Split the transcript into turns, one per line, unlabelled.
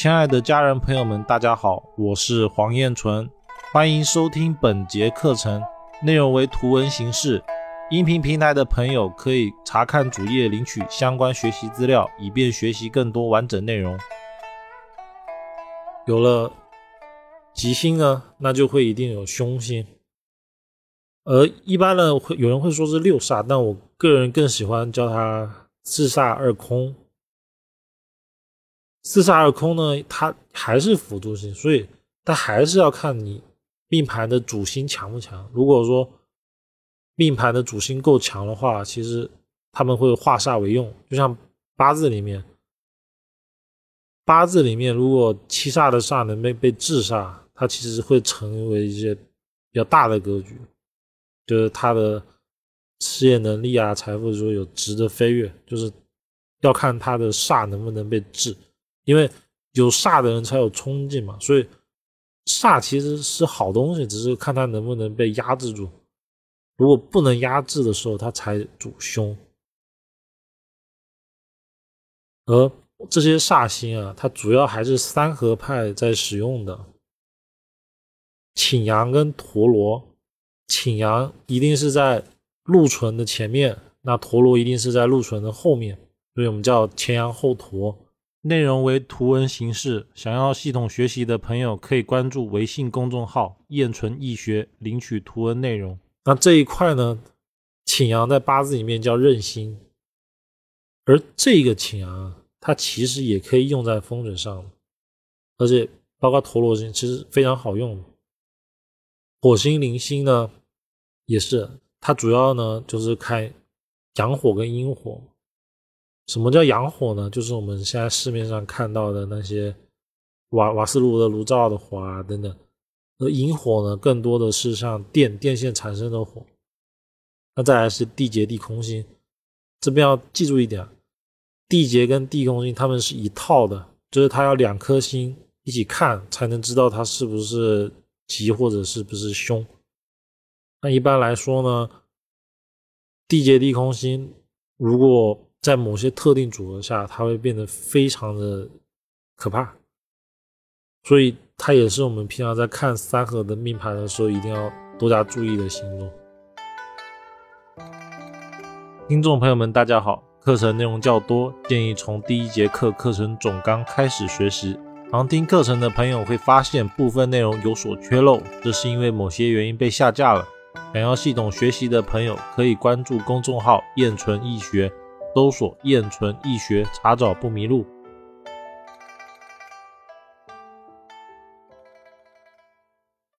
亲爱的家人朋友们，大家好，我是黄彦纯，欢迎收听本节课程，内容为图文形式。音频平台的朋友可以查看主页领取相关学习资料，以便学习更多完整内容。有了吉星呢，那就会一定有凶星。而一般呢，会有人会说是六煞，但我个人更喜欢叫它四煞二空。四煞二空呢，它还是辅助星，所以它还是要看你命盘的主星强不强。如果说命盘的主星够强的话，其实他们会化煞为用。就像八字里面，八字里面如果七煞的煞能被被制煞，它其实会成为一些比较大的格局，就是他的事业能力啊、财富说有质的飞跃，就是要看他的煞能不能被制。因为有煞的人才有冲劲嘛，所以煞其实是好东西，只是看它能不能被压制住。如果不能压制的时候，它才主凶。而这些煞星啊，它主要还是三合派在使用的，请阳跟陀罗。请阳一定是在禄存的前面，那陀罗一定是在禄存的后面，所以我们叫前阳后陀。内容为图文形式，想要系统学习的朋友可以关注微信公众号“燕纯易学”领取图文内容。那这一块呢，请阳在八字里面叫任星，而这个请阳它其实也可以用在风水上，而且包括陀螺星其实非常好用。火星、铃星呢，也是它主要呢就是开阳火跟阴火。什么叫阳火呢？就是我们现在市面上看到的那些瓦瓦斯炉的炉灶的火啊等等。而阴火呢，更多的是像电电线产生的火。那再来是地劫地空星，这边要记住一点，地劫跟地空星它们是一套的，就是它要两颗星一起看才能知道它是不是吉或者是不是凶。那一般来说呢，地劫地空星如果在某些特定组合下，它会变得非常的可怕，所以它也是我们平常在看三合的命盘的时候一定要多加注意的星座。听众朋友们，大家好，课程内容较多，建议从第一节课课程总纲开始学习。常听课程的朋友会发现部分内容有所缺漏，这是因为某些原因被下架了。想要系统学习的朋友可以关注公众号“燕纯易学”。搜索“燕纯易学”，查找不迷路。